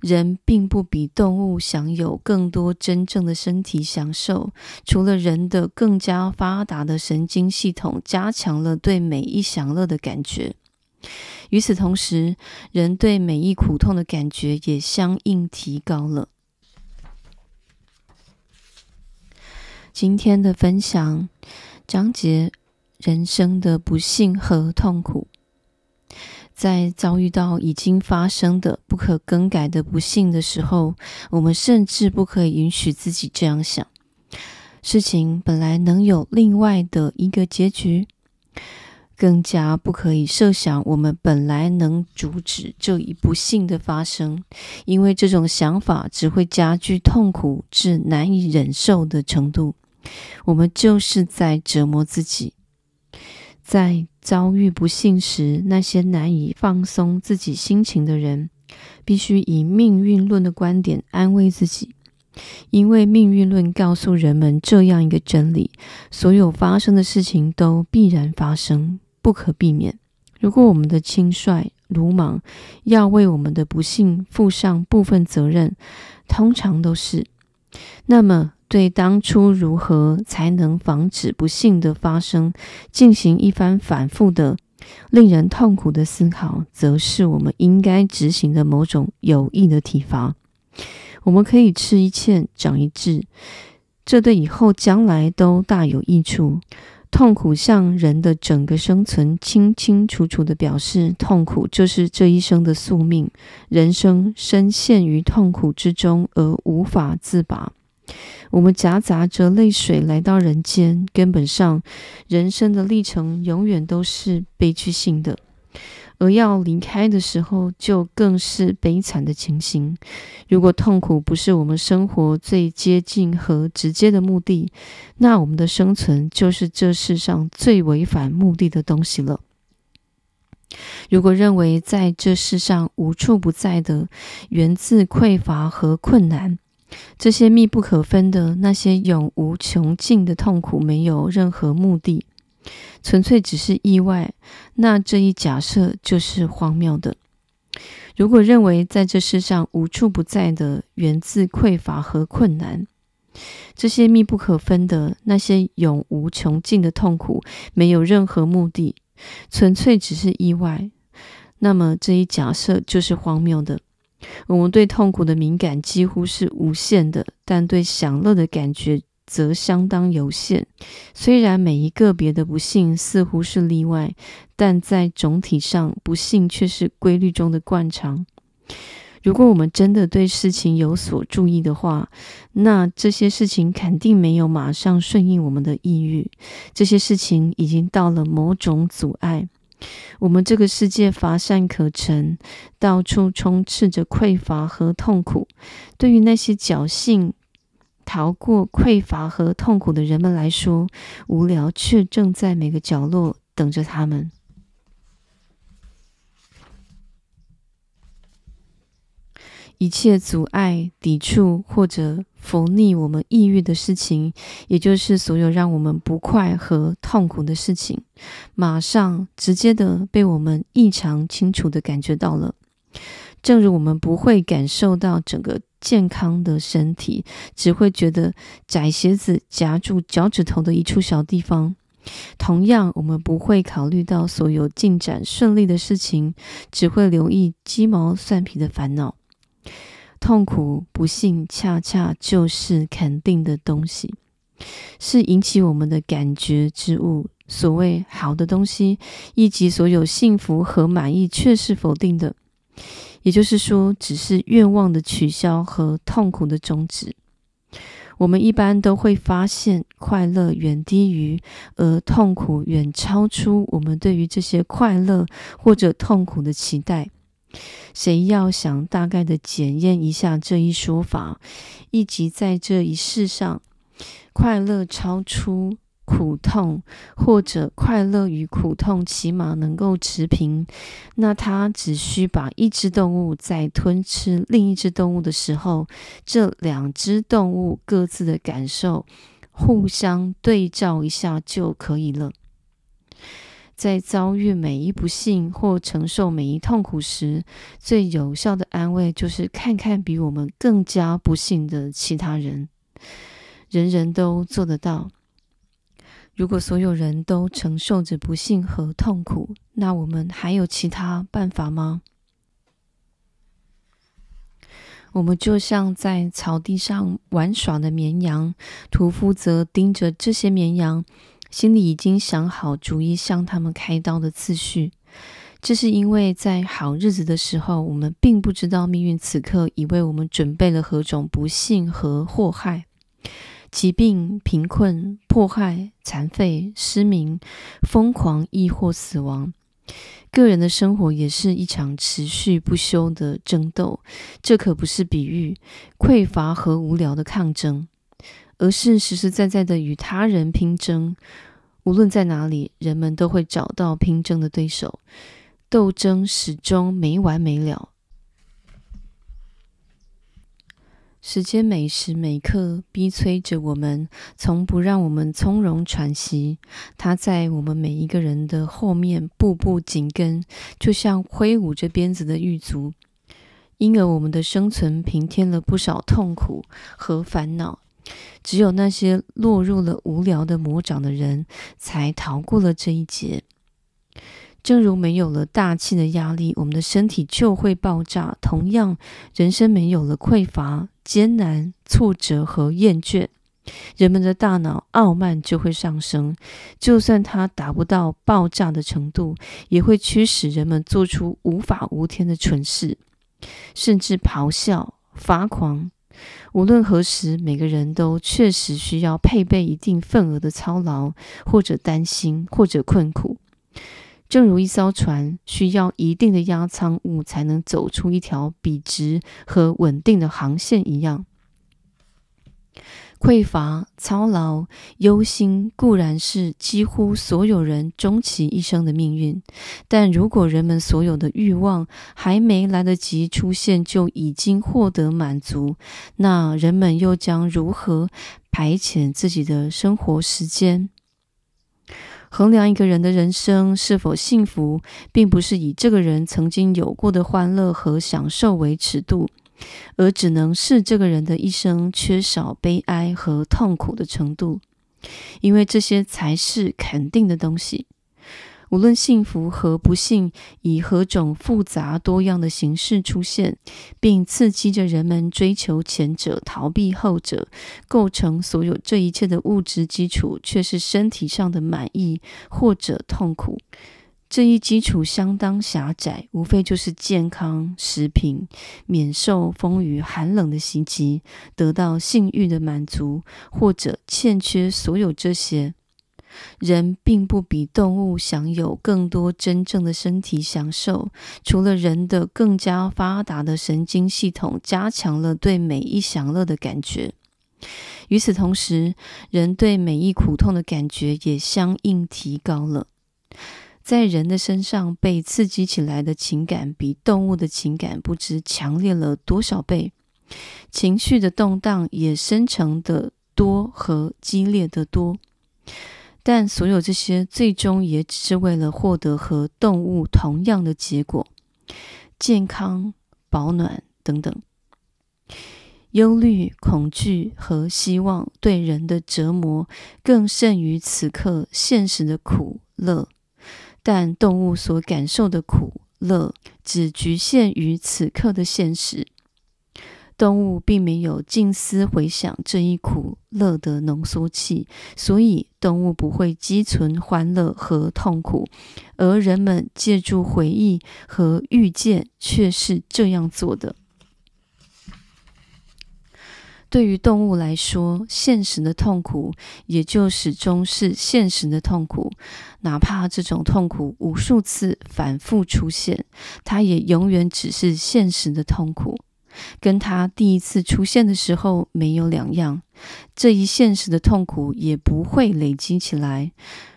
人并不比动物享有更多真正的身体享受，除了人的更加发达的神经系统加强了对美意享乐的感觉，与此同时，人对美意苦痛的感觉也相应提高了。今天的分享章节：人生的不幸和痛苦。在遭遇到已经发生的不可更改的不幸的时候，我们甚至不可以允许自己这样想：事情本来能有另外的一个结局，更加不可以设想我们本来能阻止这一不幸的发生，因为这种想法只会加剧痛苦至难以忍受的程度。我们就是在折磨自己。在遭遇不幸时，那些难以放松自己心情的人，必须以命运论的观点安慰自己，因为命运论告诉人们这样一个真理：所有发生的事情都必然发生，不可避免。如果我们的轻率、鲁莽要为我们的不幸负上部分责任，通常都是，那么。对当初如何才能防止不幸的发生进行一番反复的、令人痛苦的思考，则是我们应该执行的某种有益的体罚。我们可以吃一堑长一智，这对以后将来都大有益处。痛苦向人的整个生存清清楚楚地表示，痛苦就是这一生的宿命。人生深陷于痛苦之中而无法自拔。我们夹杂着泪水来到人间，根本上，人生的历程永远都是悲剧性的，而要离开的时候，就更是悲惨的情形。如果痛苦不是我们生活最接近和直接的目的，那我们的生存就是这世上最违反目的的东西了。如果认为在这世上无处不在的源自匮乏和困难，这些密不可分的那些永无穷尽的痛苦没有任何目的，纯粹只是意外，那这一假设就是荒谬的。如果认为在这世上无处不在的源自匮乏和困难，这些密不可分的那些永无穷尽的痛苦没有任何目的，纯粹只是意外，那么这一假设就是荒谬的。我们对痛苦的敏感几乎是无限的，但对享乐的感觉则相当有限。虽然每一个别的不幸似乎是例外，但在总体上，不幸却是规律中的惯常。如果我们真的对事情有所注意的话，那这些事情肯定没有马上顺应我们的意欲。这些事情已经到了某种阻碍。我们这个世界乏善可陈，到处充斥着匮乏和痛苦。对于那些侥幸逃过匮乏和痛苦的人们来说，无聊却正在每个角落等着他们。一切阻碍、抵触或者拂逆我们抑郁的事情，也就是所有让我们不快和痛苦的事情，马上直接的被我们异常清楚的感觉到了。正如我们不会感受到整个健康的身体，只会觉得窄鞋子夹住脚趾头的一处小地方，同样，我们不会考虑到所有进展顺利的事情，只会留意鸡毛蒜皮的烦恼。痛苦、不幸，恰恰就是肯定的东西，是引起我们的感觉之物。所谓好的东西，以及所有幸福和满意，却是否定的。也就是说，只是愿望的取消和痛苦的终止。我们一般都会发现，快乐远低于，而痛苦远超出我们对于这些快乐或者痛苦的期待。谁要想大概的检验一下这一说法，以及在这一世上，快乐超出苦痛，或者快乐与苦痛起码能够持平，那他只需把一只动物在吞吃另一只动物的时候，这两只动物各自的感受互相对照一下就可以了。在遭遇每一不幸或承受每一痛苦时，最有效的安慰就是看看比我们更加不幸的其他人。人人都做得到。如果所有人都承受着不幸和痛苦，那我们还有其他办法吗？我们就像在草地上玩耍的绵羊，屠夫则盯着这些绵羊。心里已经想好逐一向他们开刀的次序，这是因为在好日子的时候，我们并不知道命运此刻已为我们准备了何种不幸和祸害：疾病、贫困、迫害、残废、失明、疯狂，亦或死亡。个人的生活也是一场持续不休的争斗，这可不是比喻匮乏和无聊的抗争。而是实实在在的与他人拼争，无论在哪里，人们都会找到拼争的对手，斗争始终没完没了。时间每时每刻逼催着我们，从不让我们从容喘息。它在我们每一个人的后面步步紧跟，就像挥舞着鞭子的狱卒。因而，我们的生存平添了不少痛苦和烦恼。只有那些落入了无聊的魔掌的人，才逃过了这一劫。正如没有了大气的压力，我们的身体就会爆炸。同样，人生没有了匮乏、艰难、挫折和厌倦，人们的大脑傲慢就会上升。就算它达不到爆炸的程度，也会驱使人们做出无法无天的蠢事，甚至咆哮、发狂。无论何时，每个人都确实需要配备一定份额的操劳，或者担心，或者困苦。正如一艘船需要一定的压舱物才能走出一条笔直和稳定的航线一样。匮乏、操劳、忧心固然是几乎所有人终其一生的命运，但如果人们所有的欲望还没来得及出现就已经获得满足，那人们又将如何排遣自己的生活时间？衡量一个人的人生是否幸福，并不是以这个人曾经有过的欢乐和享受为尺度。而只能是这个人的一生缺少悲哀和痛苦的程度，因为这些才是肯定的东西。无论幸福和不幸以何种复杂多样的形式出现，并刺激着人们追求前者、逃避后者，构成所有这一切的物质基础，却是身体上的满意或者痛苦。这一基础相当狭窄，无非就是健康、食品、免受风雨寒冷的袭击、得到性欲的满足，或者欠缺所有这些。人并不比动物享有更多真正的身体享受，除了人的更加发达的神经系统加强了对每一享乐的感觉。与此同时，人对每一苦痛的感觉也相应提高了。在人的身上被刺激起来的情感，比动物的情感不知强烈了多少倍，情绪的动荡也深沉得多和激烈的多。但所有这些最终也只是为了获得和动物同样的结果：健康、保暖等等。忧虑、恐惧和希望对人的折磨，更甚于此刻现实的苦乐。但动物所感受的苦乐只局限于此刻的现实，动物并没有静思回想这一苦乐的浓缩器，所以动物不会积存欢乐和痛苦，而人们借助回忆和预见却是这样做的。对于动物来说，现实的痛苦也就始终是现实的痛苦，哪怕这种痛苦无数次反复出现，它也永远只是现实的痛苦，跟它第一次出现的时候没有两样。这一现实的痛苦也不会累积起来，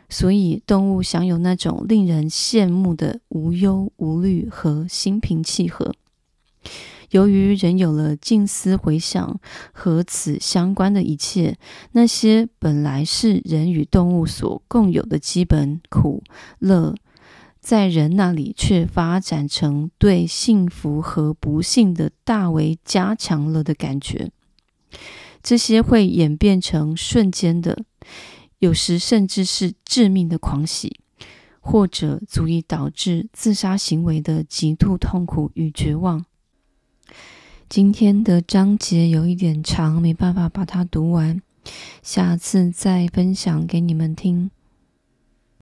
所以动物享有那种令人羡慕的无忧无虑和心平气和。由于人有了静思回想和此相关的一切，那些本来是人与动物所共有的基本苦乐，在人那里却发展成对幸福和不幸的大为加强了的感觉。这些会演变成瞬间的，有时甚至是致命的狂喜，或者足以导致自杀行为的极度痛苦与绝望。今天的章节有一点长，没办法把它读完，下次再分享给你们听。